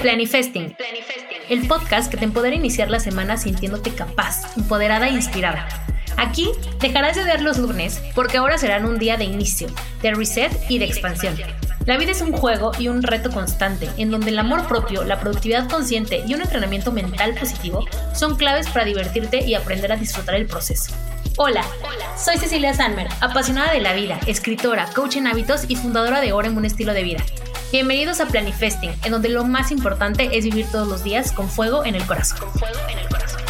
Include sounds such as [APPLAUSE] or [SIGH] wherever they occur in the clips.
Planifesting, el podcast que te empodera iniciar la semana sintiéndote capaz, empoderada e inspirada. Aquí dejarás de ver los lunes porque ahora serán un día de inicio, de reset y de expansión. La vida es un juego y un reto constante, en donde el amor propio, la productividad consciente y un entrenamiento mental positivo son claves para divertirte y aprender a disfrutar el proceso. Hola, soy Cecilia Sanmer, apasionada de la vida, escritora, coach en hábitos y fundadora de Orem un estilo de vida. Bienvenidos a Planifesting, en donde lo más importante es vivir todos los días con fuego en el corazón. Con fuego en el corazón.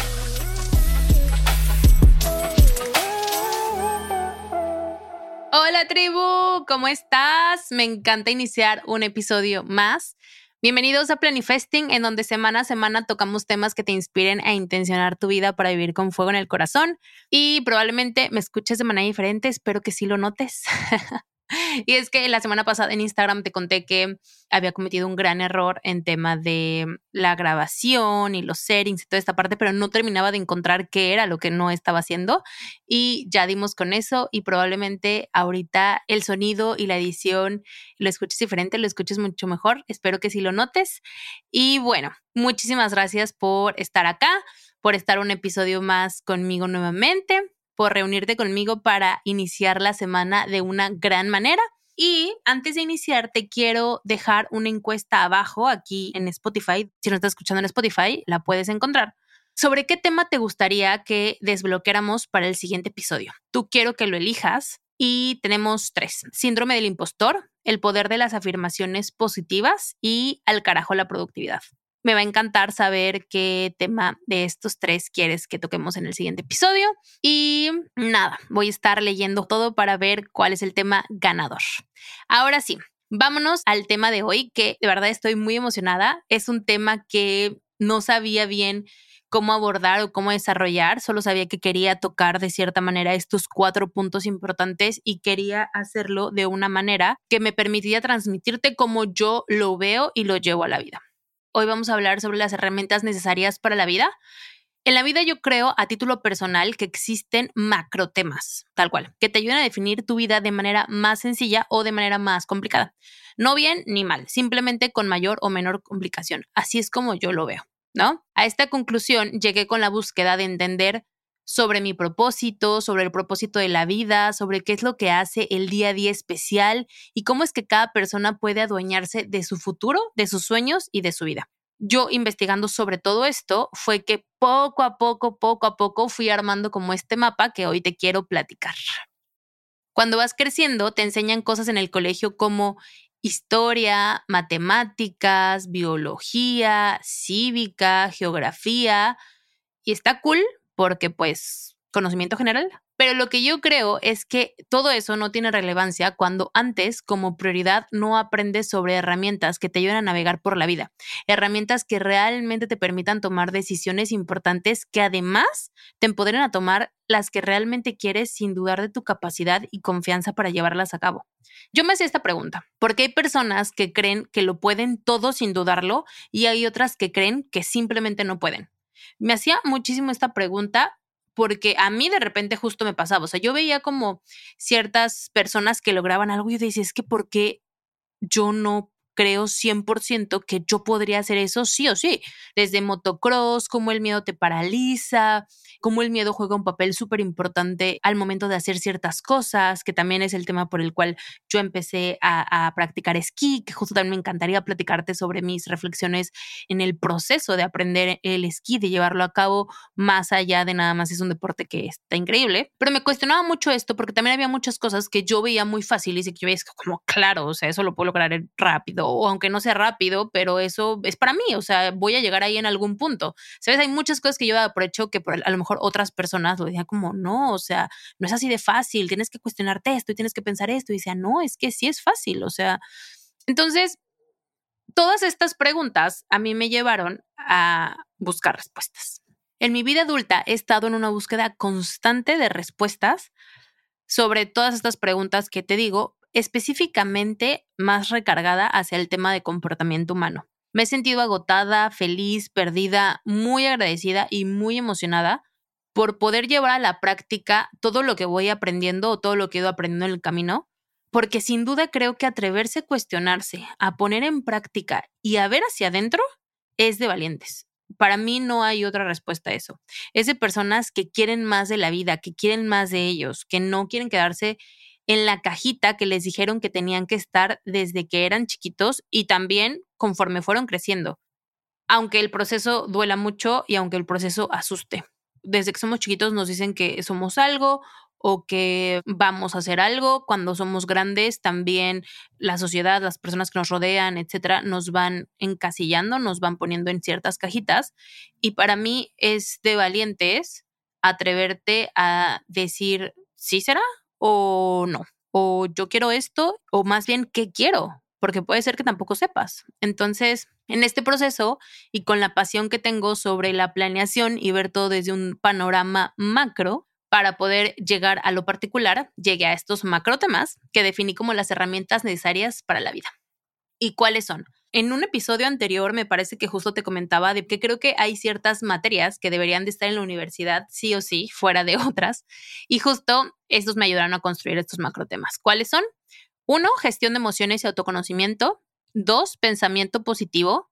Hola tribu, ¿cómo estás? Me encanta iniciar un episodio más. Bienvenidos a Planifesting, en donde semana a semana tocamos temas que te inspiren a intencionar tu vida para vivir con fuego en el corazón. Y probablemente me escuches de manera diferente, espero que sí lo notes. [LAUGHS] Y es que la semana pasada en Instagram te conté que había cometido un gran error en tema de la grabación y los settings y toda esta parte, pero no terminaba de encontrar qué era lo que no estaba haciendo. Y ya dimos con eso y probablemente ahorita el sonido y la edición lo escuches diferente, lo escuches mucho mejor. Espero que sí lo notes. Y bueno, muchísimas gracias por estar acá, por estar un episodio más conmigo nuevamente por reunirte conmigo para iniciar la semana de una gran manera. Y antes de iniciar, te quiero dejar una encuesta abajo aquí en Spotify. Si no estás escuchando en Spotify, la puedes encontrar. ¿Sobre qué tema te gustaría que desbloqueáramos para el siguiente episodio? Tú quiero que lo elijas y tenemos tres. Síndrome del impostor, el poder de las afirmaciones positivas y al carajo la productividad. Me va a encantar saber qué tema de estos tres quieres que toquemos en el siguiente episodio. Y nada, voy a estar leyendo todo para ver cuál es el tema ganador. Ahora sí, vámonos al tema de hoy, que de verdad estoy muy emocionada. Es un tema que no sabía bien cómo abordar o cómo desarrollar, solo sabía que quería tocar de cierta manera estos cuatro puntos importantes y quería hacerlo de una manera que me permitía transmitirte como yo lo veo y lo llevo a la vida. Hoy vamos a hablar sobre las herramientas necesarias para la vida. En la vida yo creo a título personal que existen macro temas, tal cual, que te ayudan a definir tu vida de manera más sencilla o de manera más complicada. No bien ni mal, simplemente con mayor o menor complicación. Así es como yo lo veo, ¿no? A esta conclusión llegué con la búsqueda de entender sobre mi propósito, sobre el propósito de la vida, sobre qué es lo que hace el día a día especial y cómo es que cada persona puede adueñarse de su futuro, de sus sueños y de su vida. Yo investigando sobre todo esto fue que poco a poco, poco a poco fui armando como este mapa que hoy te quiero platicar. Cuando vas creciendo, te enseñan cosas en el colegio como historia, matemáticas, biología, cívica, geografía, y está cool porque pues conocimiento general. Pero lo que yo creo es que todo eso no tiene relevancia cuando antes, como prioridad, no aprendes sobre herramientas que te ayuden a navegar por la vida. Herramientas que realmente te permitan tomar decisiones importantes que además te empoderen a tomar las que realmente quieres sin dudar de tu capacidad y confianza para llevarlas a cabo. Yo me hacía esta pregunta, porque hay personas que creen que lo pueden todo sin dudarlo y hay otras que creen que simplemente no pueden me hacía muchísimo esta pregunta porque a mí de repente justo me pasaba, o sea, yo veía como ciertas personas que lograban algo y yo decía, es que ¿por qué yo no creo 100% que yo podría hacer eso sí o sí? Desde motocross, como el miedo te paraliza, cómo el miedo juega un papel súper importante al momento de hacer ciertas cosas, que también es el tema por el cual yo empecé a, practicar esquí, que justo también me encantaría platicarte sobre mis reflexiones en el proceso de aprender el esquí, de llevarlo a cabo más allá de nada más es un deporte que está increíble. Pero me cuestionaba mucho esto porque también había muchas cosas que yo veía muy fáciles y que yo veía como, claro, o sea, eso lo puedo lograr rápido, o aunque no sea rápido, pero eso es para mí, o sea, voy a llegar ahí en algún punto. ¿Sabes? Hay muchas cosas que yo daba por hecho que a lo mejor otras personas lo decían como, no, o sea, no es así de fácil, tienes que cuestionarte esto y tienes que pensar esto. Y decía, no, es que sí es fácil, o sea, entonces, todas estas preguntas a mí me llevaron a buscar respuestas. En mi vida adulta he estado en una búsqueda constante de respuestas sobre todas estas preguntas que te digo, específicamente más recargada hacia el tema de comportamiento humano. Me he sentido agotada, feliz, perdida, muy agradecida y muy emocionada por poder llevar a la práctica todo lo que voy aprendiendo o todo lo que he ido aprendiendo en el camino porque sin duda creo que atreverse a cuestionarse, a poner en práctica y a ver hacia adentro es de valientes. Para mí no hay otra respuesta a eso. Es de personas que quieren más de la vida, que quieren más de ellos, que no quieren quedarse en la cajita que les dijeron que tenían que estar desde que eran chiquitos y también conforme fueron creciendo. Aunque el proceso duela mucho y aunque el proceso asuste. Desde que somos chiquitos nos dicen que somos algo o que vamos a hacer algo. Cuando somos grandes, también la sociedad, las personas que nos rodean, etcétera, nos van encasillando, nos van poniendo en ciertas cajitas. Y para mí es de valientes atreverte a decir, ¿sí será o no? O yo quiero esto, o más bien, ¿qué quiero? Porque puede ser que tampoco sepas. Entonces, en este proceso y con la pasión que tengo sobre la planeación y ver todo desde un panorama macro, para poder llegar a lo particular, llegué a estos macro temas que definí como las herramientas necesarias para la vida. ¿Y cuáles son? En un episodio anterior me parece que justo te comentaba de que creo que hay ciertas materias que deberían de estar en la universidad sí o sí, fuera de [LAUGHS] otras, y justo estos me ayudaron a construir estos macro temas. ¿Cuáles son? Uno, gestión de emociones y autoconocimiento. Dos, pensamiento positivo.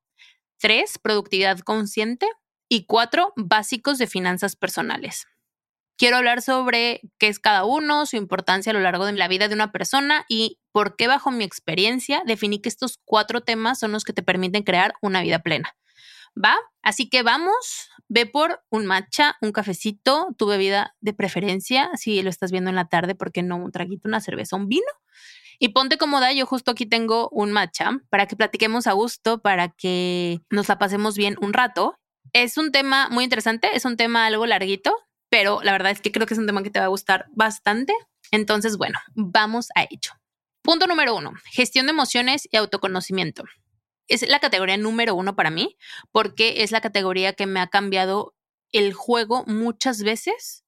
Tres, productividad consciente. Y cuatro, básicos de finanzas personales. Quiero hablar sobre qué es cada uno, su importancia a lo largo de la vida de una persona y por qué bajo mi experiencia definí que estos cuatro temas son los que te permiten crear una vida plena. ¿Va? Así que vamos, ve por un matcha, un cafecito, tu bebida de preferencia, si lo estás viendo en la tarde, ¿por qué no un traguito, una cerveza, un vino? Y ponte cómoda, yo justo aquí tengo un matcha para que platiquemos a gusto, para que nos la pasemos bien un rato. Es un tema muy interesante, es un tema algo larguito, pero la verdad es que creo que es un tema que te va a gustar bastante. Entonces, bueno, vamos a ello. Punto número uno, gestión de emociones y autoconocimiento. Es la categoría número uno para mí porque es la categoría que me ha cambiado el juego muchas veces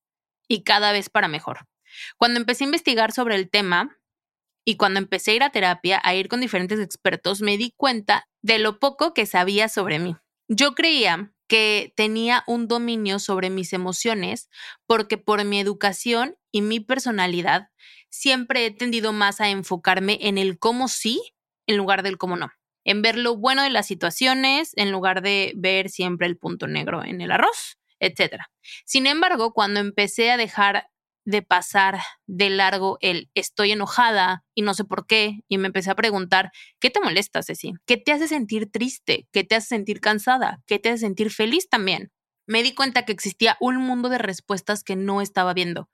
y cada vez para mejor. Cuando empecé a investigar sobre el tema y cuando empecé a ir a terapia, a ir con diferentes expertos, me di cuenta de lo poco que sabía sobre mí. Yo creía que tenía un dominio sobre mis emociones porque por mi educación y mi personalidad siempre he tendido más a enfocarme en el cómo sí en lugar del cómo no, en ver lo bueno de las situaciones en lugar de ver siempre el punto negro en el arroz, etc. Sin embargo, cuando empecé a dejar de pasar de largo el estoy enojada y no sé por qué. Y me empecé a preguntar, ¿qué te molesta, Ceci? ¿Qué te hace sentir triste? ¿Qué te hace sentir cansada? ¿Qué te hace sentir feliz también? Me di cuenta que existía un mundo de respuestas que no estaba viendo.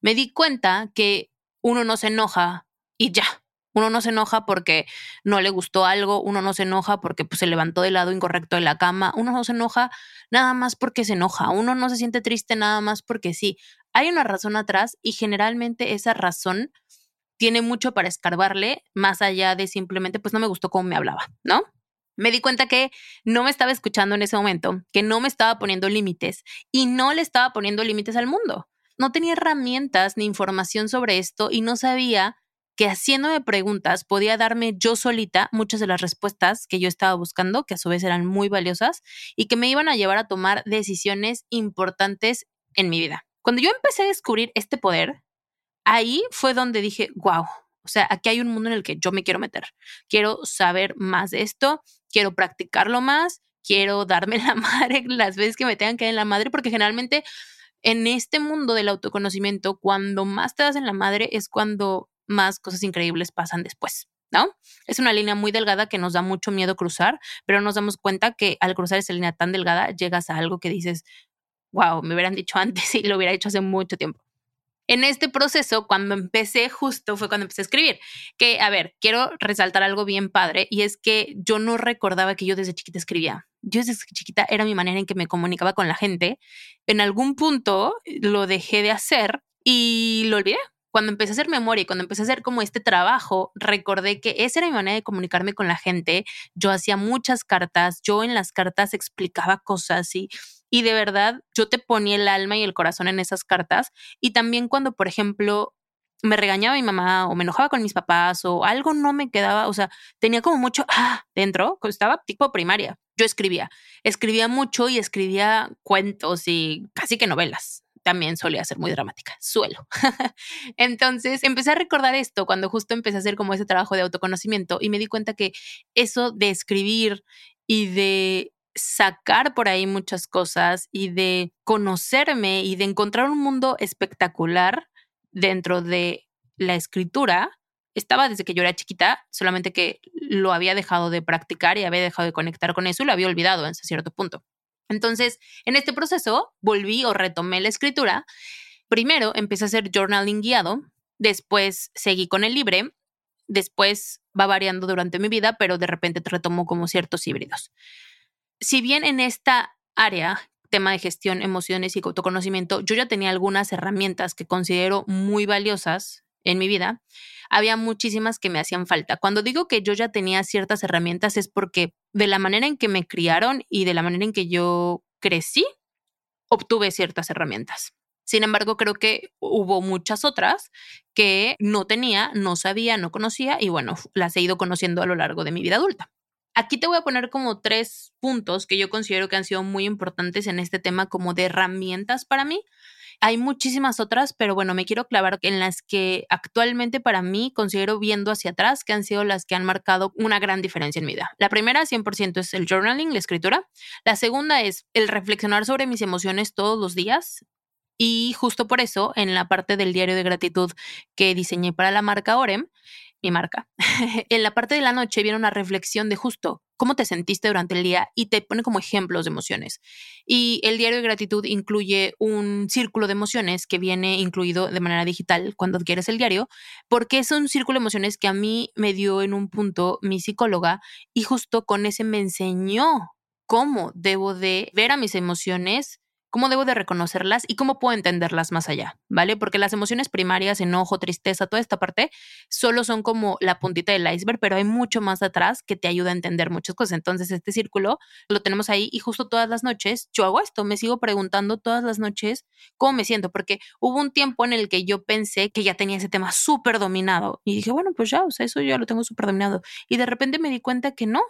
Me di cuenta que uno no se enoja y ya. Uno no se enoja porque no le gustó algo, uno no se enoja porque pues, se levantó del lado incorrecto de la cama, uno no se enoja nada más porque se enoja, uno no se siente triste nada más porque sí hay una razón atrás y generalmente esa razón tiene mucho para escarbarle más allá de simplemente, pues no me gustó cómo me hablaba, ¿no? Me di cuenta que no me estaba escuchando en ese momento, que no me estaba poniendo límites y no le estaba poniendo límites al mundo. No tenía herramientas ni información sobre esto y no sabía que haciéndome preguntas podía darme yo solita muchas de las respuestas que yo estaba buscando, que a su vez eran muy valiosas y que me iban a llevar a tomar decisiones importantes en mi vida. Cuando yo empecé a descubrir este poder, ahí fue donde dije, wow, o sea, aquí hay un mundo en el que yo me quiero meter. Quiero saber más de esto, quiero practicarlo más, quiero darme la [LAUGHS] madre las veces que me tengan que dar en la madre, porque generalmente en este mundo del autoconocimiento, cuando más te das en la madre es cuando más cosas increíbles pasan después. ¿No? Es una línea muy delgada que nos da mucho miedo cruzar, pero nos damos cuenta que al cruzar esa línea tan delgada llegas a algo que dices, wow, me hubieran dicho antes y lo hubiera hecho hace mucho tiempo. En este proceso, cuando empecé, justo fue cuando empecé a escribir. Que, a ver, quiero resaltar algo bien padre y es que yo no recordaba que yo desde chiquita escribía. Yo desde chiquita era mi manera en que me comunicaba con la gente. En algún punto lo dejé de hacer y lo olvidé. Cuando empecé a hacer memoria y cuando empecé a hacer como este trabajo, recordé que esa era mi manera de comunicarme con la gente. Yo hacía muchas cartas, yo en las cartas explicaba cosas y y de verdad yo te ponía el alma y el corazón en esas cartas. Y también cuando, por ejemplo, me regañaba mi mamá o me enojaba con mis papás o algo no me quedaba, o sea, tenía como mucho ah, dentro, estaba tipo primaria. Yo escribía, escribía mucho y escribía cuentos y casi que novelas. También solía ser muy dramática, suelo. [LAUGHS] Entonces empecé a recordar esto cuando justo empecé a hacer como ese trabajo de autoconocimiento y me di cuenta que eso de escribir y de sacar por ahí muchas cosas y de conocerme y de encontrar un mundo espectacular dentro de la escritura, estaba desde que yo era chiquita, solamente que lo había dejado de practicar y había dejado de conectar con eso y lo había olvidado en cierto punto. Entonces, en este proceso, volví o retomé la escritura. Primero empecé a hacer journaling guiado, después seguí con el libre, después va variando durante mi vida, pero de repente retomo como ciertos híbridos. Si bien en esta área, tema de gestión, emociones y autoconocimiento, yo ya tenía algunas herramientas que considero muy valiosas en mi vida, había muchísimas que me hacían falta. Cuando digo que yo ya tenía ciertas herramientas es porque de la manera en que me criaron y de la manera en que yo crecí, obtuve ciertas herramientas. Sin embargo, creo que hubo muchas otras que no tenía, no sabía, no conocía y bueno, las he ido conociendo a lo largo de mi vida adulta. Aquí te voy a poner como tres puntos que yo considero que han sido muy importantes en este tema como de herramientas para mí hay muchísimas otras, pero bueno, me quiero clavar en las que actualmente para mí considero viendo hacia atrás que han sido las que han marcado una gran diferencia en mi vida. La primera, 100%, es el journaling, la escritura. La segunda es el reflexionar sobre mis emociones todos los días. Y justo por eso, en la parte del diario de gratitud que diseñé para la marca Orem, mi marca, [LAUGHS] en la parte de la noche viene una reflexión de justo cómo te sentiste durante el día y te pone como ejemplos de emociones. Y el diario de gratitud incluye un círculo de emociones que viene incluido de manera digital cuando adquieres el diario, porque es un círculo de emociones que a mí me dio en un punto mi psicóloga y justo con ese me enseñó cómo debo de ver a mis emociones cómo debo de reconocerlas y cómo puedo entenderlas más allá, ¿vale? Porque las emociones primarias, enojo, tristeza, toda esta parte, solo son como la puntita del iceberg, pero hay mucho más atrás que te ayuda a entender muchas cosas. Entonces, este círculo lo tenemos ahí y justo todas las noches yo hago esto, me sigo preguntando todas las noches cómo me siento, porque hubo un tiempo en el que yo pensé que ya tenía ese tema súper dominado y dije, bueno, pues ya, o sea, eso ya lo tengo súper dominado. Y de repente me di cuenta que no,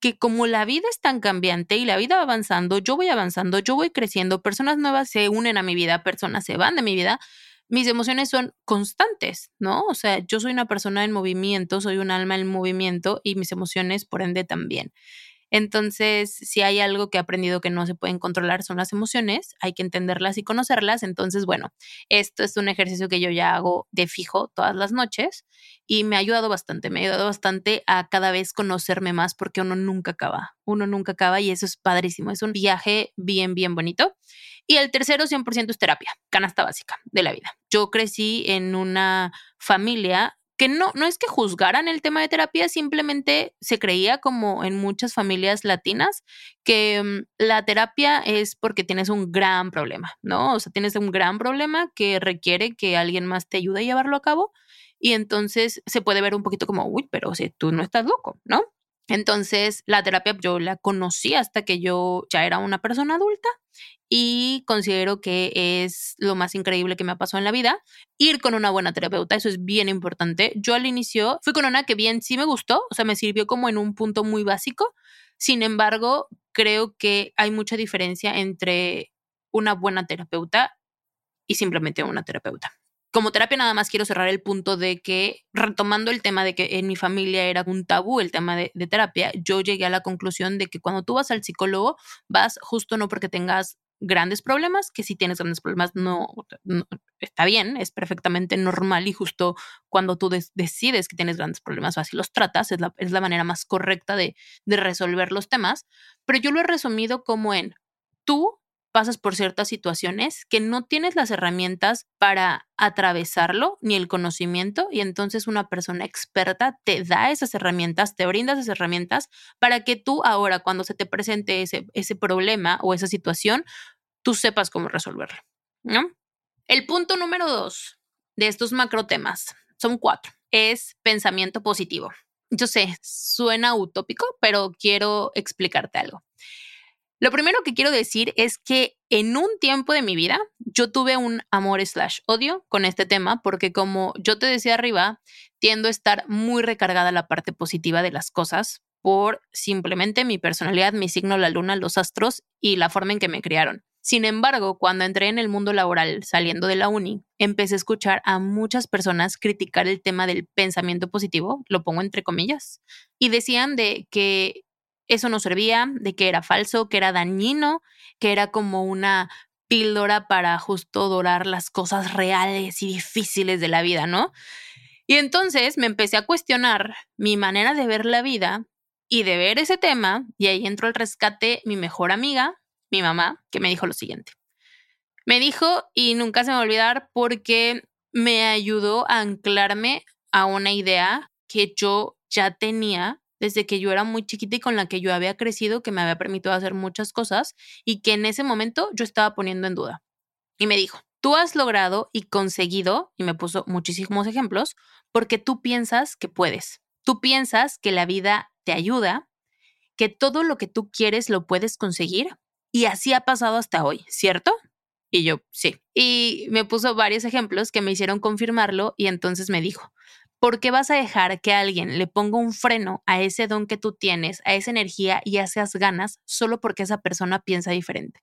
que como la vida es tan cambiante y la vida va avanzando, yo voy avanzando, yo voy creciendo, personas nuevas se unen a mi vida, personas se van de mi vida, mis emociones son constantes, ¿no? O sea, yo soy una persona en movimiento, soy un alma en movimiento y mis emociones, por ende, también. Entonces, si hay algo que he aprendido que no se pueden controlar son las emociones, hay que entenderlas y conocerlas. Entonces, bueno, esto es un ejercicio que yo ya hago de fijo todas las noches y me ha ayudado bastante, me ha ayudado bastante a cada vez conocerme más porque uno nunca acaba, uno nunca acaba y eso es padrísimo, es un viaje bien, bien bonito. Y el tercero, 100% es terapia, canasta básica de la vida. Yo crecí en una familia que no, no es que juzgaran el tema de terapia, simplemente se creía como en muchas familias latinas que mm, la terapia es porque tienes un gran problema, ¿no? O sea, tienes un gran problema que requiere que alguien más te ayude a llevarlo a cabo y entonces se puede ver un poquito como, uy, pero si tú no estás loco, ¿no? Entonces, la terapia yo la conocí hasta que yo ya era una persona adulta y considero que es lo más increíble que me ha pasado en la vida. Ir con una buena terapeuta, eso es bien importante. Yo al inicio fui con una que bien sí me gustó, o sea, me sirvió como en un punto muy básico. Sin embargo, creo que hay mucha diferencia entre una buena terapeuta y simplemente una terapeuta como terapia nada más quiero cerrar el punto de que, retomando el tema de que en mi familia era un tabú el tema de, terapia, yo llegué a la conclusión de que cuando tú vas al psicólogo, vas justo no porque tengas grandes problemas, que si tienes grandes problemas no, está bien, es perfectamente normal y justo cuando tú decides que tienes grandes problemas o así los tratas, es la, es la manera más correcta de, de resolver los temas, pero yo lo he resumido como en tú pasas por ciertas situaciones que no tienes las herramientas para atravesarlo ni el conocimiento y entonces una persona experta te da esas herramientas, te brinda esas herramientas para que tú ahora cuando se te presente ese, ese problema o esa situación, tú sepas cómo resolverlo, ¿no? El punto número dos de estos macro temas, son cuatro, es pensamiento positivo. Yo sé, suena utópico, pero quiero explicarte algo. Lo primero que quiero decir es que en un tiempo de mi vida yo tuve un amor slash odio con este tema porque como yo te decía arriba, tiendo a estar muy recargada la parte positiva de las cosas por simplemente mi personalidad, mi signo, la luna, los astros y la forma en que me criaron. Sin embargo, cuando entré en el mundo laboral saliendo de la uni, empecé a escuchar a muchas personas criticar el tema del pensamiento positivo, lo pongo entre comillas, y decían de que eso no servía, de que era falso, que era dañino, que era como una píldora para justo dorar las cosas reales y difíciles de la vida, ¿no? Y entonces me empecé a cuestionar mi manera de ver la vida y de ver ese tema, y ahí entró el rescate mi mejor amiga, mi mamá, que me dijo lo siguiente. Me dijo, y nunca se me va a olvidar, porque me ayudó a anclarme a una idea que yo ya tenía desde que yo era muy chiquita y con la que yo había crecido, que me había permitido hacer muchas cosas y que en ese momento yo estaba poniendo en duda. Y me dijo, tú has logrado y conseguido, y me puso muchísimos ejemplos, porque tú piensas que puedes. Tú piensas que la vida te ayuda, que todo lo que tú quieres lo puedes conseguir y así ha pasado hasta hoy, ¿cierto? Y yo, sí. Y me puso varios ejemplos que me hicieron confirmarlo y entonces me dijo, ¿por qué vas a dejar que alguien le ponga un freno a ese don que tú tienes, a esa energía y a esas ganas solo porque esa persona piensa diferente?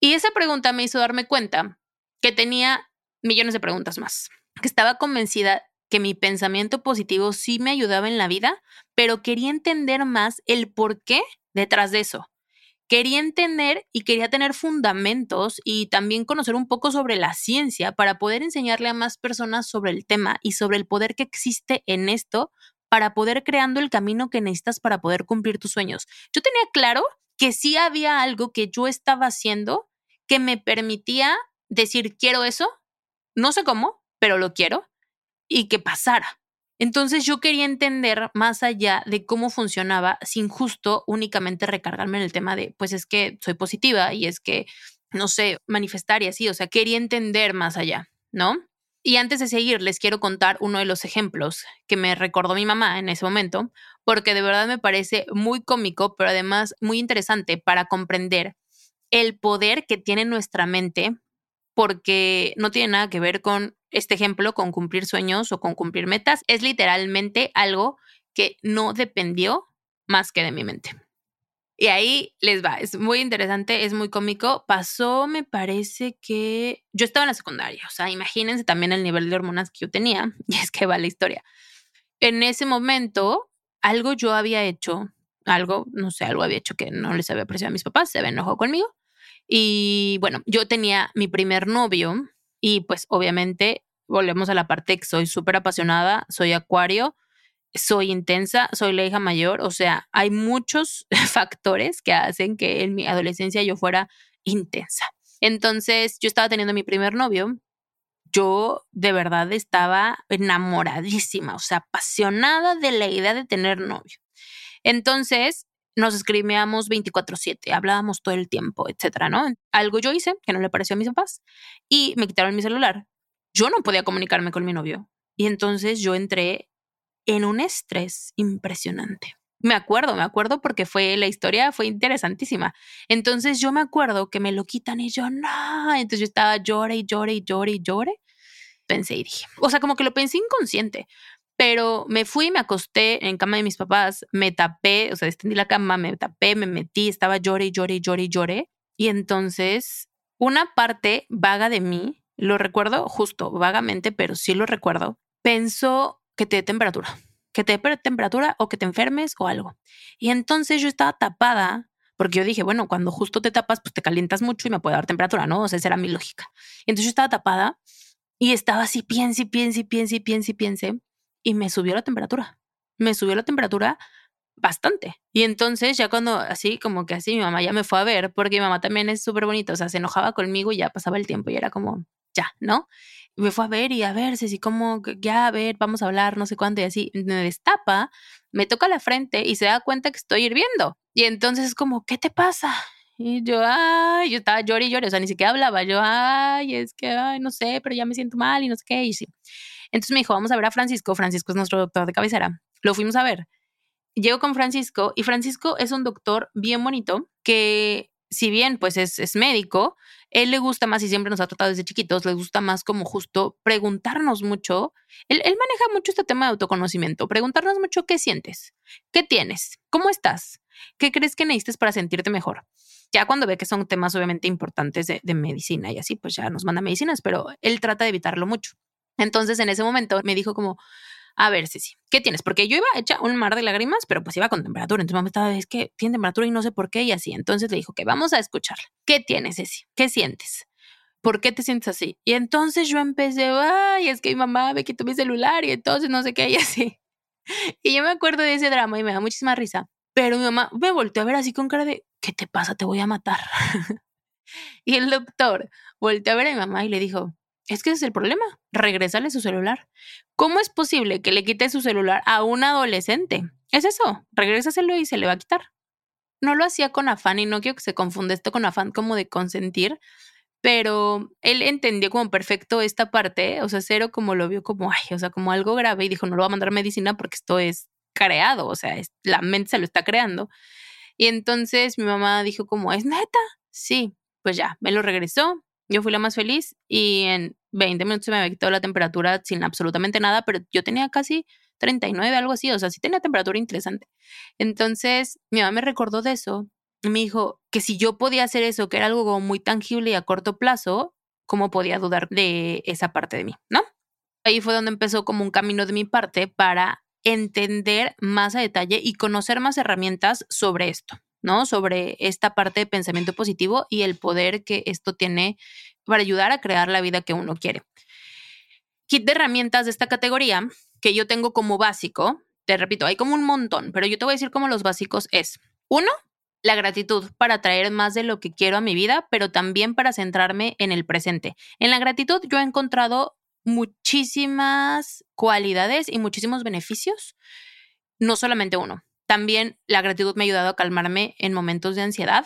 Y esa pregunta me hizo darme cuenta que tenía millones de preguntas más, que estaba convencida que mi pensamiento positivo sí me ayudaba en la vida, pero quería entender más el por qué detrás de eso quería entender y quería tener fundamentos y también conocer un poco sobre la ciencia para poder enseñarle a más personas sobre el tema y sobre el poder que existe en esto para poder creando el camino que necesitas para poder cumplir tus sueños. Yo tenía claro que sí había algo que yo estaba haciendo que me permitía decir quiero eso, no sé cómo, pero lo quiero y que pasara. Entonces yo quería entender más allá de cómo funcionaba sin justo únicamente recargarme en el tema de, pues es que soy positiva y es que, no sé, manifestar y así, o sea, quería entender más allá, ¿no? Y antes de seguir, les quiero contar uno de los ejemplos que me recordó mi mamá en ese momento, porque de verdad me parece muy cómico, pero además muy interesante para comprender el poder que tiene nuestra mente, porque no tiene nada que ver con este ejemplo con cumplir sueños o con cumplir metas es literalmente algo que no dependió más que de mi mente. Y ahí les va, es muy interesante, es muy cómico. Pasó, me parece que yo estaba en la secundaria, o sea, imagínense también el nivel de hormonas que yo tenía, [LAUGHS] y es que va la historia. En ese momento, algo yo había hecho, algo, no sé, algo había hecho que no les había parecido a mis papás, se habían enojado conmigo. Y bueno, yo tenía mi primer novio, y pues obviamente volvemos a la parte que soy súper apasionada, soy acuario, soy intensa, soy la hija mayor, o sea, hay muchos [LAUGHS] factores que hacen que en mi adolescencia yo fuera intensa. Entonces, yo estaba teniendo mi primer novio, yo de verdad estaba enamoradísima, o sea, apasionada de la idea de tener novio. Entonces, nos escribíamos 24/7, hablábamos todo el tiempo, etcétera, ¿no? Algo yo hice que no le pareció a mis papás y me quitaron mi celular. Yo no podía comunicarme con mi novio y entonces yo entré en un estrés impresionante. Me acuerdo, me acuerdo porque fue la historia fue interesantísima. Entonces yo me acuerdo que me lo quitan y yo no, entonces yo estaba llore y llore y llore y llore. Pensé y dije, o sea, como que lo pensé inconsciente, pero me fui, me acosté en cama de mis papás, me tapé, o sea, extendí la cama, me tapé, me metí, estaba y llore y llore. Y entonces una parte vaga de mí, lo recuerdo justo, vagamente, pero sí lo recuerdo, pensó que te dé temperatura, que te dé temperatura o que te enfermes o algo. Y entonces yo estaba tapada porque yo dije, bueno, cuando justo te tapas, pues te calientas mucho y me puede dar temperatura, ¿no? O sea, esa era mi lógica. Y entonces yo estaba tapada y estaba así, piense, piense, piense, piense, piense y me subió la temperatura. Me subió la temperatura bastante. Y entonces ya cuando así, como que así, mi mamá ya me fue a ver, porque mi mamá también es súper bonita, o sea, se enojaba conmigo y ya pasaba el tiempo y era como, ya, ¿no? me fue a ver y a ver, si como, ya, a ver, vamos a hablar, no sé cuándo, y así, me destapa, me toca la frente y se da cuenta que estoy hirviendo. Y entonces es como, ¿qué te pasa? Y yo, ay, yo estaba llorando y llorando, o sea, ni siquiera hablaba, yo, ay, es que, ay, no sé, pero ya me siento mal y no sé qué, y sí. Entonces me dijo, vamos a ver a Francisco. Francisco es nuestro doctor de cabecera. Lo fuimos a ver. Llego con Francisco y Francisco es un doctor bien bonito que si bien pues es, médico, él le gusta más y siempre nos ha tratado desde chiquitos, le gusta más como justo preguntarnos mucho. Él, él, maneja mucho este tema de autoconocimiento, preguntarnos mucho qué sientes, qué tienes, cómo estás, qué crees que necesites para sentirte mejor. Ya cuando ve que son temas obviamente importantes de, de medicina y así, pues ya nos manda medicinas, pero él trata de evitarlo mucho. Entonces en ese momento me dijo como, a ver, Ceci, ¿qué tienes? Porque yo iba hecha un mar de lágrimas, pero pues iba con temperatura. Entonces mamá estaba, es que tiene temperatura y no sé por qué y así. Entonces le dijo que vamos a escucharla. ¿Qué tienes, Ceci? ¿Qué sientes? ¿Por qué te sientes así? Y entonces yo empecé, ay, es que mi mamá me quitó mi celular y entonces no sé qué y así. [LAUGHS] Y yo me acuerdo de ese drama y me da muchísima risa. Pero mi mamá me volteó a ver así con cara de, ¿qué te pasa? Te voy a matar. [LAUGHS] y el doctor volteó a ver a mi mamá y le dijo, es que ese es el problema. Regresale su celular. ¿Cómo es posible que le quite su celular a un adolescente? Es eso. Regrésaselo y se le va a quitar. No lo hacía con afán y no quiero que se confunda esto con afán como de consentir, pero él entendió como perfecto esta parte, o sea, cero como lo vio como, ay, o sea, como algo grave y dijo, no lo va a mandar a medicina porque esto es creado, o sea, la mente se lo está creando. Y entonces mi mamá dijo como, ¿es neta? Sí, pues ya, me lo regresó, yo fui la más feliz y en 20 minutos se me había quitado la temperatura sin absolutamente nada, pero yo tenía casi 39, algo así, o sea, sí tenía temperatura interesante. Entonces, mi mamá me recordó de eso y me dijo que si yo podía hacer eso, que era algo muy tangible y a corto plazo, ¿cómo podía dudar de esa parte de mí, no? Ahí fue donde empezó como un camino de mi parte para entender más a detalle y conocer más herramientas sobre esto. ¿No? Sobre esta parte de pensamiento positivo y el poder que esto tiene para ayudar a crear la vida que uno quiere. Kit de herramientas de esta categoría que yo tengo como básico, te repito, hay como un montón, pero yo te voy a decir como los básicos es, uno, la gratitud para traer más de lo que quiero a mi vida, pero también para centrarme en el presente. En la gratitud yo he encontrado muchísimas cualidades y muchísimos beneficios, no solamente uno. También la gratitud me ha ayudado a calmarme en momentos de ansiedad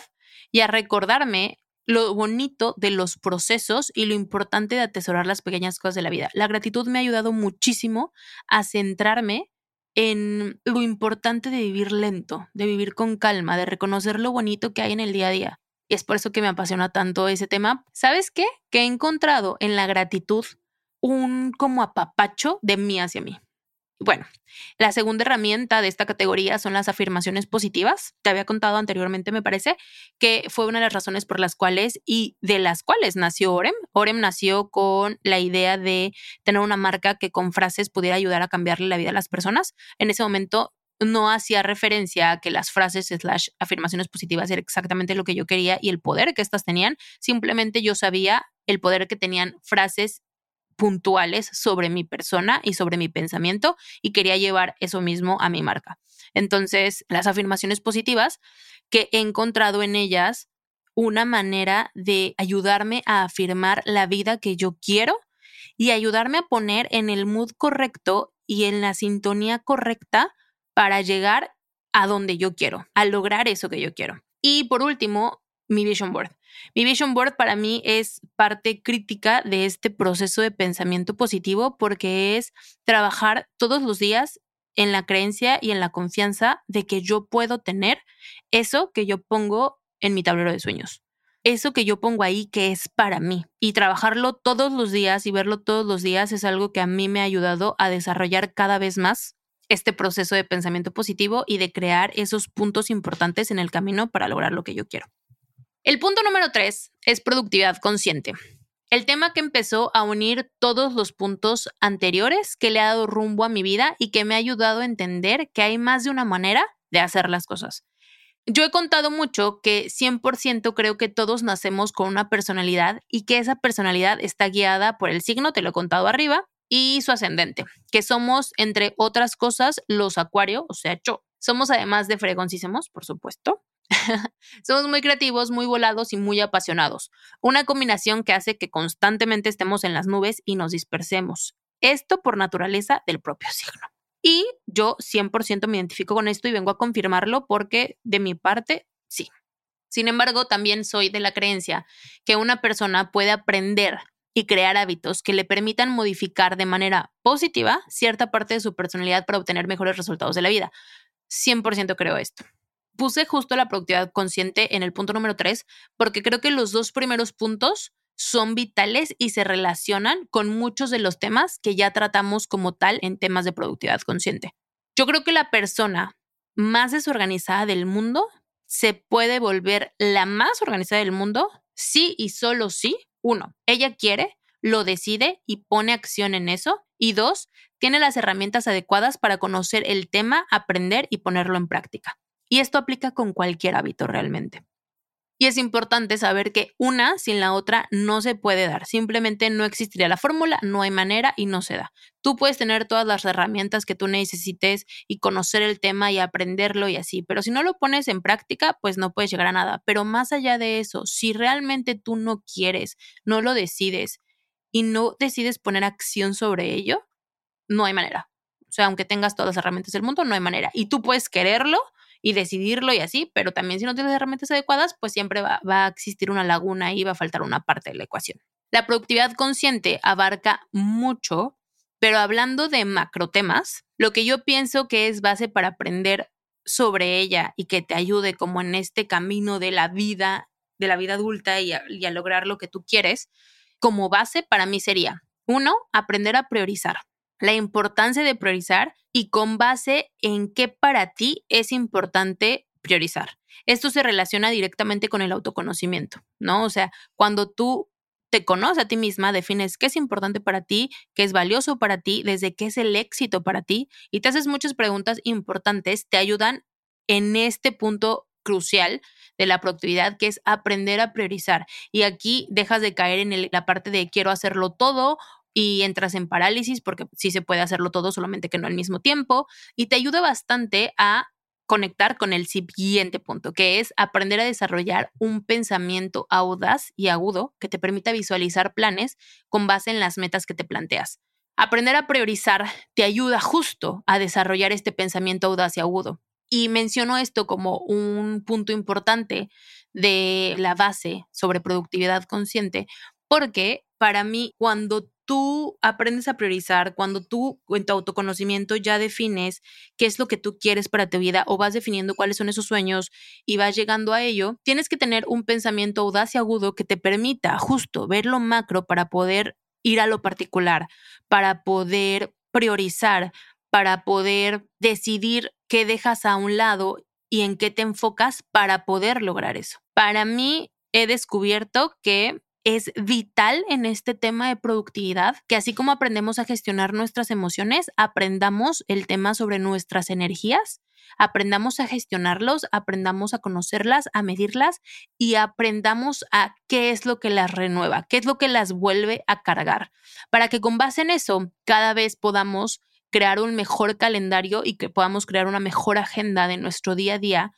y a recordarme lo bonito de los procesos y lo importante de atesorar las pequeñas cosas de la vida. La gratitud me ha ayudado muchísimo a centrarme en lo importante de vivir lento, de vivir con calma, de reconocer lo bonito que hay en el día a día. Y es por eso que me apasiona tanto ese tema. ¿Sabes qué? Que he encontrado en la gratitud un como apapacho de mí hacia mí. Bueno, la segunda herramienta de esta categoría son las afirmaciones positivas. Te había contado anteriormente, me parece, que fue una de las razones por las cuales y de las cuales nació Orem. Orem nació con la idea de tener una marca que con frases pudiera ayudar a cambiarle la vida a las personas. En ese momento no hacía referencia a que las frases afirmaciones positivas era exactamente lo que yo quería y el poder que éstas tenían. Simplemente yo sabía el poder que tenían frases puntuales sobre mi persona y sobre mi pensamiento y quería llevar eso mismo a mi marca. Entonces, las afirmaciones positivas que he encontrado en ellas una manera de ayudarme a afirmar la vida que yo quiero y ayudarme a poner en el mood correcto y en la sintonía correcta para llegar a donde yo quiero, a lograr eso que yo quiero. Y por último, mi vision board. Mi vision board para mí es parte crítica de este proceso de pensamiento positivo porque es trabajar todos los días en la creencia y en la confianza de que yo puedo tener eso que yo pongo en mi tablero de sueños. Eso que yo pongo ahí que es para mí. Y trabajarlo todos los días y verlo todos los días es algo que a mí me ha ayudado a desarrollar cada vez más este proceso de pensamiento positivo y de crear esos puntos importantes en el camino para lograr lo que yo quiero. El punto número tres es productividad consciente. El tema que empezó a unir todos los puntos anteriores que le ha dado rumbo a mi vida y que me ha ayudado a entender que hay más de una manera de hacer las cosas. Yo he contado mucho que 100% creo que todos nacemos con una personalidad y que esa personalidad está guiada por el signo, te lo he contado arriba, y su ascendente, que somos, entre otras cosas, los acuario, o sea, yo. Somos además de fregoncísimos, por supuesto, [LAUGHS] Somos muy creativos, muy volados y muy apasionados. Una combinación que hace que constantemente estemos en las nubes y nos dispersemos. Esto por naturaleza del propio signo. Y yo 100% me identifico con esto y vengo a confirmarlo porque de mi parte, sí. Sin embargo, también soy de la creencia que una persona puede aprender y crear hábitos que le permitan modificar de manera positiva cierta parte de su personalidad para obtener mejores resultados de la vida. 100% creo esto puse justo la productividad consciente en el punto número tres, porque creo que los dos primeros puntos son vitales y se relacionan con muchos de los temas que ya tratamos como tal en temas de productividad consciente. Yo creo que la persona más desorganizada del mundo se puede volver la más organizada del mundo sí y solo sí, uno, ella quiere, lo decide y pone acción en eso. Y dos, tiene las herramientas adecuadas para conocer el tema, aprender y ponerlo en práctica. Y esto aplica con cualquier hábito realmente. Y es importante saber que una sin la otra no se puede dar. Simplemente no existiría la fórmula, no hay manera y no se da. Tú puedes tener todas las herramientas que tú necesites y conocer el tema y aprenderlo y así, pero si no lo pones en práctica, pues no puedes llegar a nada. Pero más allá de eso, si realmente tú no quieres, no lo decides y no decides poner acción sobre ello, no hay manera. O sea, aunque tengas todas las herramientas del mundo, no hay manera. Y tú puedes quererlo, y decidirlo y así, pero también si no tienes herramientas adecuadas, pues siempre va, a existir una laguna y va a faltar una parte de la ecuación. La productividad consciente abarca mucho, pero hablando de macro temas, lo que yo pienso que es base para aprender sobre ella y que te ayude como en este camino de la vida, de la vida adulta y y a lograr lo que tú quieres, como base para mí sería, uno, aprender a priorizar la importancia de priorizar y con base en qué para ti es importante priorizar. Esto se relaciona directamente con el autoconocimiento, ¿no? O sea, cuando tú te conoces a ti misma, defines qué es importante para ti, qué es valioso para ti, desde qué es el éxito para ti y te haces muchas preguntas importantes, te ayudan en este punto crucial de la productividad, que es aprender a priorizar. Y aquí dejas de caer en la parte de quiero hacerlo todo y entras en parálisis porque sí se puede hacerlo todo, solamente que no al mismo tiempo, y te ayuda bastante a conectar con el siguiente punto, que es aprender a desarrollar un pensamiento audaz y agudo que te permita visualizar planes con base en las metas que te planteas. Aprender a priorizar te ayuda justo a desarrollar este pensamiento audaz y agudo. Y menciono esto como un punto importante de la base sobre productividad consciente, porque para mí, cuando tú aprendes a priorizar, cuando tú en tu autoconocimiento ya defines qué es lo que tú quieres para tu vida o vas definiendo cuáles son esos sueños y vas llegando a ello, tienes que tener un pensamiento audaz y agudo que te permita justo ver lo macro para poder ir a lo particular, para poder priorizar, para poder decidir qué dejas a un lado y en qué te enfocas para poder lograr eso. Para mí, he descubierto que es vital en este tema de productividad, que así como aprendemos a gestionar nuestras emociones, aprendamos el tema sobre nuestras energías, aprendamos a gestionarlos, aprendamos a conocerlas, a medirlas y aprendamos a qué es lo que las renueva, qué es lo que las vuelve a cargar, para que con base en eso cada vez podamos crear un mejor calendario y que podamos crear una mejor agenda de nuestro día a día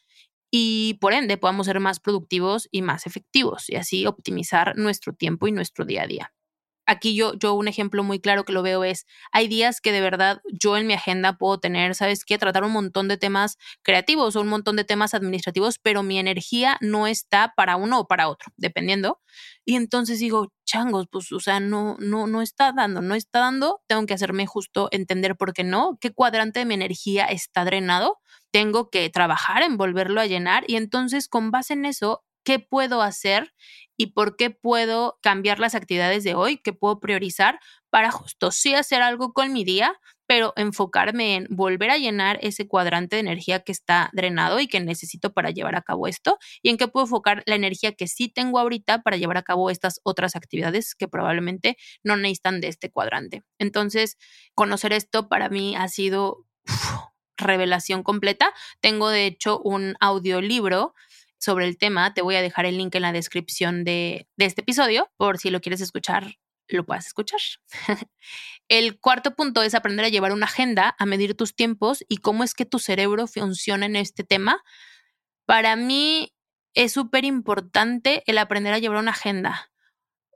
y por ende podamos ser más productivos y más efectivos y así optimizar nuestro tiempo y nuestro día a día. Aquí yo, yo un ejemplo muy claro que lo veo es, hay días que de verdad yo en mi agenda puedo tener, ¿sabes qué? Tratar un montón de temas creativos o un montón de temas administrativos, pero mi energía no está para uno o para otro, dependiendo. Y entonces digo, changos, pues, o sea, no, no, no está dando, no está dando, tengo que hacerme justo entender por qué no, qué cuadrante de mi energía está drenado tengo que trabajar en volverlo a llenar y entonces con base en eso, ¿qué puedo hacer y por qué puedo cambiar las actividades de hoy? ¿Qué puedo priorizar para justo sí hacer algo con mi día, pero enfocarme en volver a llenar ese cuadrante de energía que está drenado y que necesito para llevar a cabo esto y en qué puedo enfocar la energía que sí tengo ahorita para llevar a cabo estas otras actividades que probablemente no necesitan de este cuadrante. Entonces, conocer esto para mí ha sido revelación completa. Tengo de hecho un audiolibro sobre el tema. Te voy a dejar el link en la descripción de, este episodio por si lo quieres escuchar lo puedas escuchar. [LAUGHS] el cuarto punto es aprender a llevar una agenda, a medir tus tiempos y cómo es que tu cerebro funciona en este tema. Para mí es súper importante el aprender a llevar una agenda,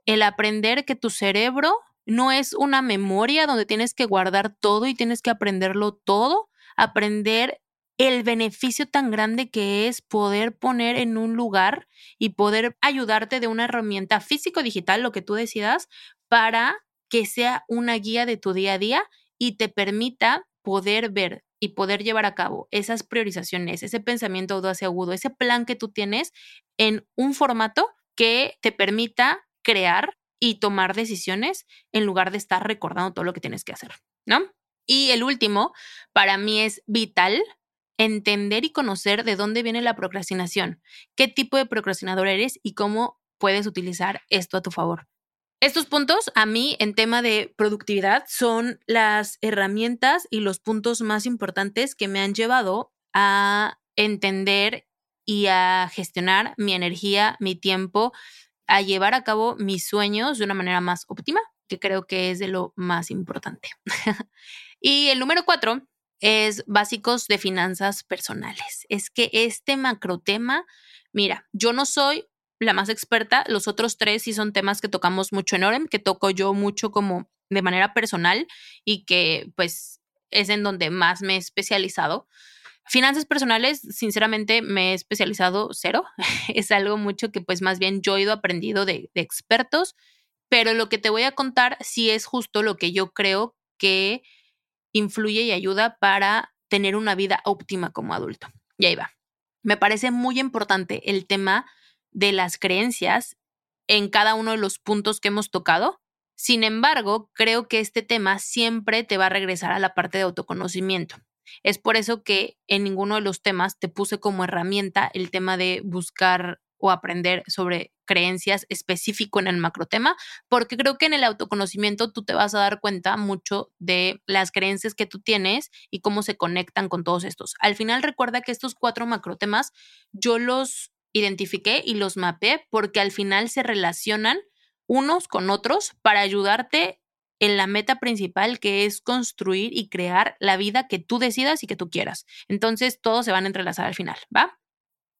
el aprender que tu cerebro no es una memoria donde tienes que guardar todo y tienes que aprenderlo todo, aprender el beneficio tan grande que es poder poner en un lugar y poder ayudarte de una herramienta físico-digital, lo que tú decidas, para que sea una guía de tu día a día y te permita poder ver y poder llevar a cabo esas priorizaciones, ese pensamiento audaz y agudo, ese plan que tú tienes en un formato que te permita crear y tomar decisiones en lugar de estar recordando todo lo que tienes que hacer, ¿no? Y el último, para mí es vital entender y conocer de dónde viene la procrastinación, qué tipo de procrastinador eres y cómo puedes utilizar esto a tu favor. Estos puntos a mí en tema de productividad son las herramientas y los puntos más importantes que me han llevado a entender y a gestionar mi energía, mi tiempo, a llevar a cabo mis sueños de una manera más óptima, que creo que es de lo más importante. [LAUGHS] y el número cuatro es básicos de finanzas personales. Es que este macro tema, mira, yo no soy la más experta. Los otros tres sí son temas que tocamos mucho en Orem, que toco yo mucho como de manera personal y que pues es en donde más me he especializado. Finanzas personales, sinceramente, me he especializado cero. [LAUGHS] es algo mucho que pues más bien yo he ido aprendido de, de expertos, pero lo que te voy a contar sí es justo lo que yo creo que influye y ayuda para tener una vida óptima como adulto. Y ahí va. Me parece muy importante el tema de las creencias en cada uno de los puntos que hemos tocado. Sin embargo, creo que este tema siempre te va a regresar a la parte de autoconocimiento. Es por eso que en ninguno de los temas te puse como herramienta el tema de buscar o aprender sobre creencias específico en el macro tema, porque creo que en el autoconocimiento tú te vas a dar cuenta mucho de las creencias que tú tienes y cómo se conectan con todos estos. Al final recuerda que estos cuatro macro temas yo los identifiqué y los mapeé porque al final se relacionan unos con otros para ayudarte en la meta principal que es construir y crear la vida que tú decidas y que tú quieras. Entonces, todos se van a entrelazar al final, ¿va?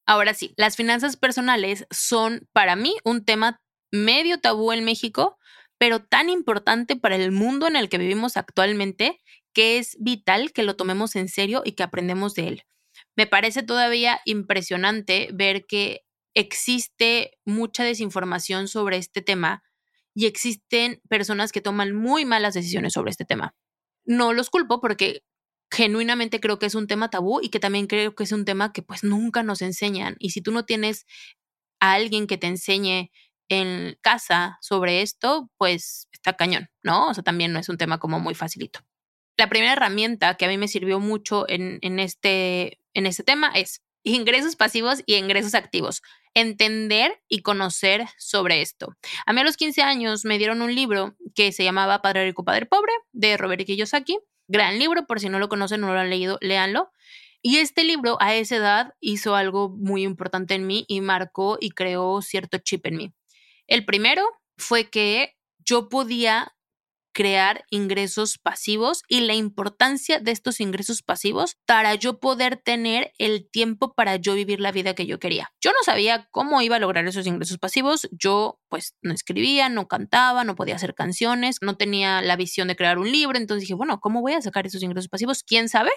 Ahora sí, las finanzas personales son para mí un tema medio tabú en México, pero tan importante para el mundo en el que vivimos actualmente que es vital que lo tomemos en serio y que aprendemos de él. Me parece todavía impresionante ver que existe mucha desinformación sobre este tema y existen personas que toman muy malas decisiones sobre este tema. No los culpo porque genuinamente creo que es un tema tabú y que también creo que es un tema que pues nunca nos enseñan. Y si tú no tienes a alguien que te enseñe en casa sobre esto, pues está cañón, ¿no? O sea, también no es un tema como muy facilito. La primera herramienta que a mí me sirvió mucho en, en este en este tema es ingresos pasivos y ingresos activos. Entender y conocer sobre esto. A mí a los 15 años me dieron un libro que se llamaba Padre Rico, Padre Pobre, de Robert Kiyosaki. Gran libro, por si no lo conocen, no lo han leído, léanlo. Y este libro a esa edad hizo algo muy importante en mí y marcó y creó cierto chip en mí. El primero fue que yo podía crear ingresos pasivos y la importancia de estos ingresos pasivos para yo poder tener el tiempo para yo vivir la vida que yo quería. Yo no sabía cómo iba a lograr esos ingresos pasivos. Yo pues no escribía, no cantaba, no podía hacer canciones, no tenía la visión de crear un libro. Entonces dije, bueno, ¿cómo voy a sacar esos ingresos pasivos? ¿Quién sabe?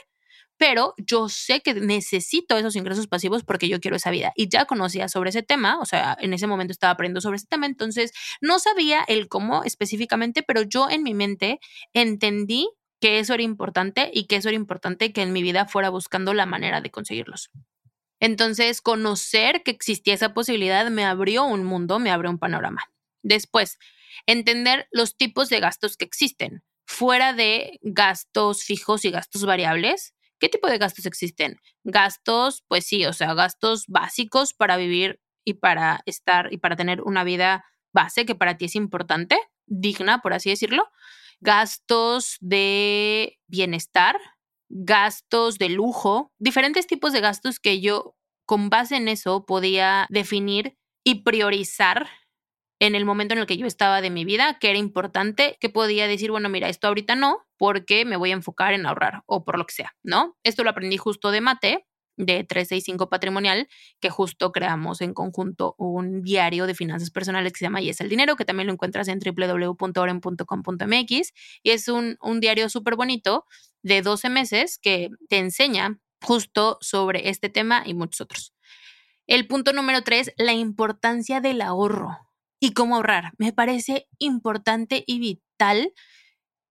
Pero yo sé que necesito esos ingresos pasivos porque yo quiero esa vida. Y ya conocía sobre ese tema, o sea, en ese momento estaba aprendiendo sobre ese tema, entonces no sabía el cómo específicamente, pero yo en mi mente entendí que eso era importante y que eso era importante que en mi vida fuera buscando la manera de conseguirlos. Entonces, conocer que existía esa posibilidad me abrió un mundo, me abrió un panorama. Después, entender los tipos de gastos que existen, fuera de gastos fijos y gastos variables, ¿Qué tipo de gastos existen? Gastos, pues sí, o sea, gastos básicos para vivir y para estar y para tener una vida base que para ti es importante, digna, por así decirlo. Gastos de bienestar, gastos de lujo, diferentes tipos de gastos que yo con base en eso podía definir y priorizar en el momento en el que yo estaba de mi vida, que era importante, que podía decir, bueno, mira, esto ahorita no, porque me voy a enfocar en ahorrar o por lo que sea, ¿no? Esto lo aprendí justo de Mate, de 365 Patrimonial, que justo creamos en conjunto un diario de finanzas personales que se llama Y es el dinero, que también lo encuentras en www.oren.com.mx y es un, un diario súper bonito de 12 meses que te enseña justo sobre este tema y muchos otros. El punto número tres, la importancia del ahorro y cómo ahorrar. Me parece importante y vital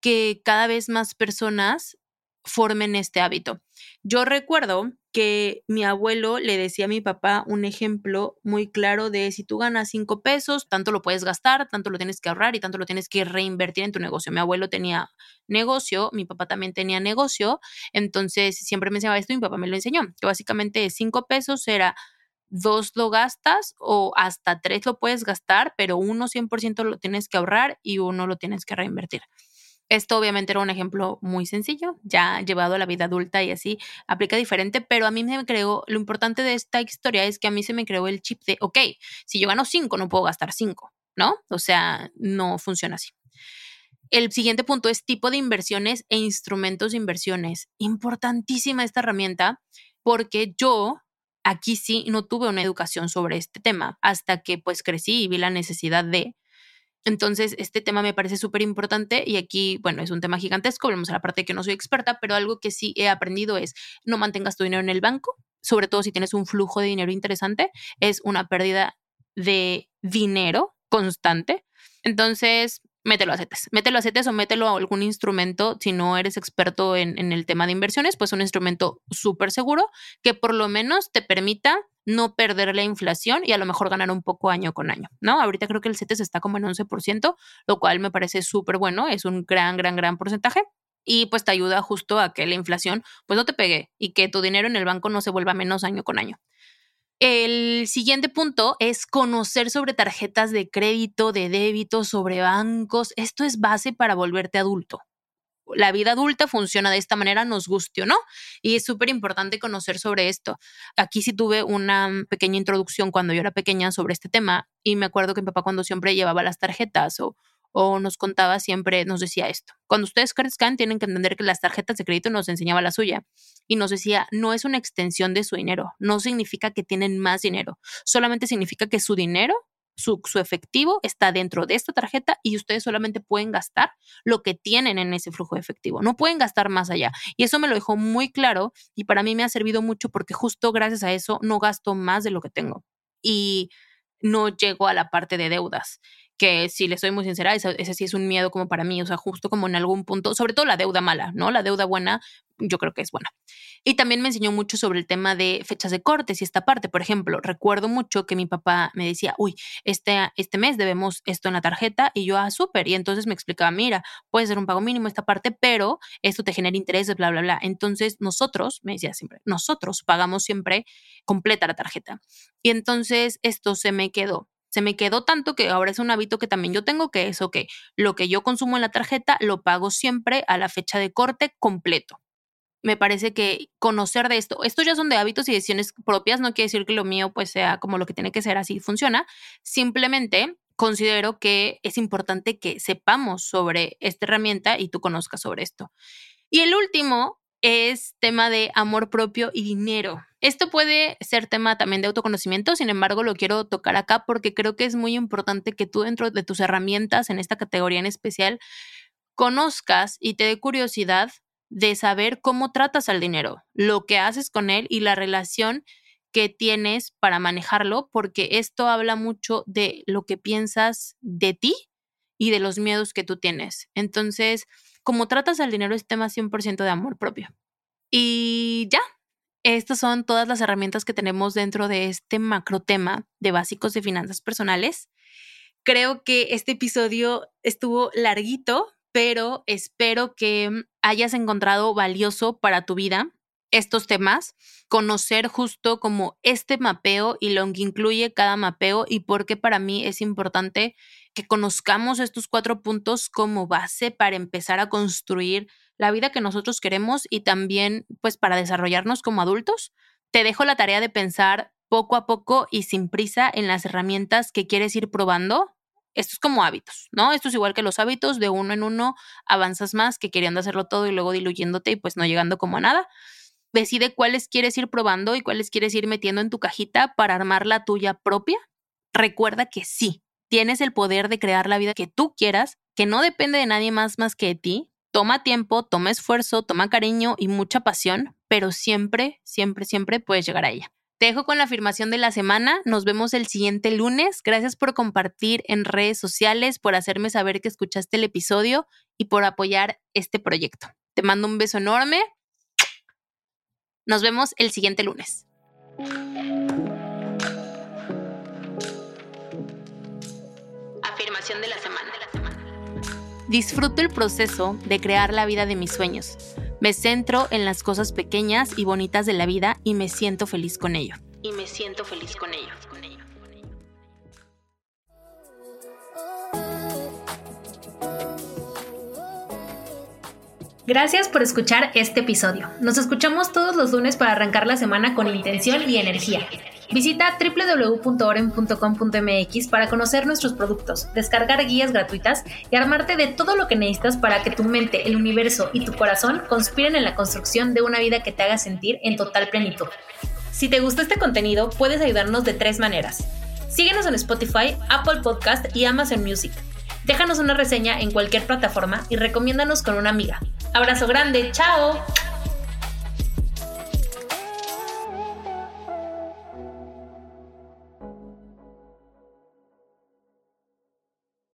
que cada vez más personas formen este hábito. Yo recuerdo que mi abuelo le decía a mi papá un ejemplo muy claro de si tú ganas cinco pesos, tanto lo puedes gastar, tanto lo tienes que ahorrar y tanto lo tienes que reinvertir en tu negocio. Mi abuelo tenía negocio, mi papá también tenía negocio, entonces siempre me enseñaba esto y mi papá me lo enseñó, que básicamente cinco pesos era dos lo gastas o hasta tres lo puedes gastar, pero uno 100% lo tienes que ahorrar y uno lo tienes que reinvertir. Esto obviamente era un ejemplo muy sencillo, ya llevado a la vida adulta y así aplica diferente, pero a mí me creó, lo importante de esta historia es que a mí se me creó el chip de, ok, si yo gano cinco, no puedo gastar cinco, ¿no? O sea, no funciona así. El siguiente punto es tipo de inversiones e instrumentos de inversiones. Importantísima esta herramienta porque yo aquí sí no tuve una educación sobre este tema hasta que pues crecí y vi la necesidad de. Entonces, este tema me parece súper importante y aquí, bueno, es un tema gigantesco, vemos a la parte de que no soy experta, pero algo que sí he aprendido es no mantengas tu dinero en el banco, sobre todo si tienes un flujo de dinero interesante, es una pérdida de dinero constante. Entonces, mételo a CETES. Mételo a CETES o mételo a algún instrumento, si no eres experto en, el tema de inversiones, pues un instrumento súper seguro que por lo menos te permita no perder la inflación y a lo mejor ganar un poco año con año, ¿no? Ahorita creo que el CETES está como en 11%, lo cual me parece súper bueno, es un gran, gran, gran porcentaje y pues te ayuda justo a que la inflación pues no te pegue y que tu dinero en el banco no se vuelva menos año con año. El siguiente punto es conocer sobre tarjetas de crédito, de débito, sobre bancos. Esto es base para volverte adulto. La vida adulta funciona de esta manera, nos guste o no, y es súper importante conocer sobre esto. Aquí sí tuve una pequeña introducción cuando yo era pequeña sobre este tema y me acuerdo que mi papá cuando siempre llevaba las tarjetas o o nos contaba siempre, nos decía esto. Cuando ustedes crezcan, tienen que entender que las tarjetas de crédito nos enseñaba la suya y nos decía, no es una extensión de su dinero, no significa que tienen más dinero, solamente significa que su dinero su, su, efectivo está dentro de esta tarjeta y ustedes solamente pueden gastar lo que tienen en ese flujo de efectivo. No pueden gastar más allá. Y eso me lo dejó muy claro y para mí me ha servido mucho porque justo gracias a eso no gasto más de lo que tengo. Y no llego a la parte de deudas que si le soy muy sincera, ese, ese, sí es un miedo como para mí, o sea, justo como en algún punto, sobre todo la deuda mala, ¿no? La deuda buena, yo creo que es buena. Y también me enseñó mucho sobre el tema de fechas de cortes y esta parte. Por ejemplo, recuerdo mucho que mi papá me decía, uy, este, este mes debemos esto en la tarjeta y yo, ah, súper. Y entonces me explicaba, mira, puede ser un pago mínimo esta parte, pero esto te genera intereses, bla, bla, bla. Entonces nosotros, me decía siempre, nosotros pagamos siempre completa la tarjeta. Y entonces esto se me quedó se me quedó tanto que ahora es un hábito que también yo tengo, que es, ok, lo que yo consumo en la tarjeta lo pago siempre a la fecha de corte completo. Me parece que conocer de esto, estos ya son de hábitos y decisiones propias, no quiere decir que lo mío pues sea como lo que tiene que ser, así funciona. Simplemente considero que es importante que sepamos sobre esta herramienta y tú conozcas sobre esto. Y el último es tema de amor propio y dinero. Esto puede ser tema también de autoconocimiento, sin embargo lo quiero tocar acá porque creo que es muy importante que tú dentro de tus herramientas en esta categoría en especial conozcas y te dé curiosidad de saber cómo tratas al dinero, lo que haces con él y la relación que tienes para manejarlo, porque esto habla mucho de lo que piensas de ti y de los miedos que tú tienes. Entonces, como tratas al dinero es tema 100% de amor propio. Y ya, estas son todas las herramientas que tenemos dentro de este macro tema de básicos de finanzas personales. Creo que este episodio estuvo larguito, pero espero que hayas encontrado valioso para tu vida estos temas, conocer justo como este mapeo y lo que incluye cada mapeo y por qué para mí es importante que conozcamos estos cuatro puntos como base para empezar a construir la vida que nosotros queremos y también pues para desarrollarnos como adultos. Te dejo la tarea de pensar poco a poco y sin prisa en las herramientas que quieres ir probando. Esto es como hábitos, ¿no? Esto es igual que los hábitos, de uno en uno avanzas más que queriendo hacerlo todo y luego diluyéndote y pues no llegando como a nada. Decide cuáles quieres ir probando y cuáles quieres ir metiendo en tu cajita para armar la tuya propia. Recuerda que sí, tienes el poder de crear la vida que tú quieras, que no depende de nadie más más que de ti. Toma tiempo, toma esfuerzo, toma cariño y mucha pasión, pero siempre, siempre, siempre puedes llegar a ella. Te dejo con la afirmación de la semana. Nos vemos el siguiente lunes. Gracias por compartir en redes sociales, por hacerme saber que escuchaste el episodio y por apoyar este proyecto. Te mando un beso enorme. Nos vemos el siguiente lunes. De la semana. Disfruto el proceso de crear la vida de mis sueños. Me centro en las cosas pequeñas y bonitas de la vida y me siento feliz con ello. Y me siento feliz con ello. Gracias por escuchar este episodio. Nos escuchamos todos los lunes para arrancar la semana con intención y energía. Visita www.oren.com.mx para conocer nuestros productos, descargar guías gratuitas y armarte de todo lo que necesitas para que tu mente, el universo y tu corazón conspiren en la construcción de una vida que te haga sentir en total plenitud. Si te gustó este contenido, puedes ayudarnos de tres maneras. Síguenos en Spotify, Apple Podcast y Amazon Music. Déjanos una reseña en cualquier plataforma y recomiéndanos con una amiga. Abrazo grande, chao.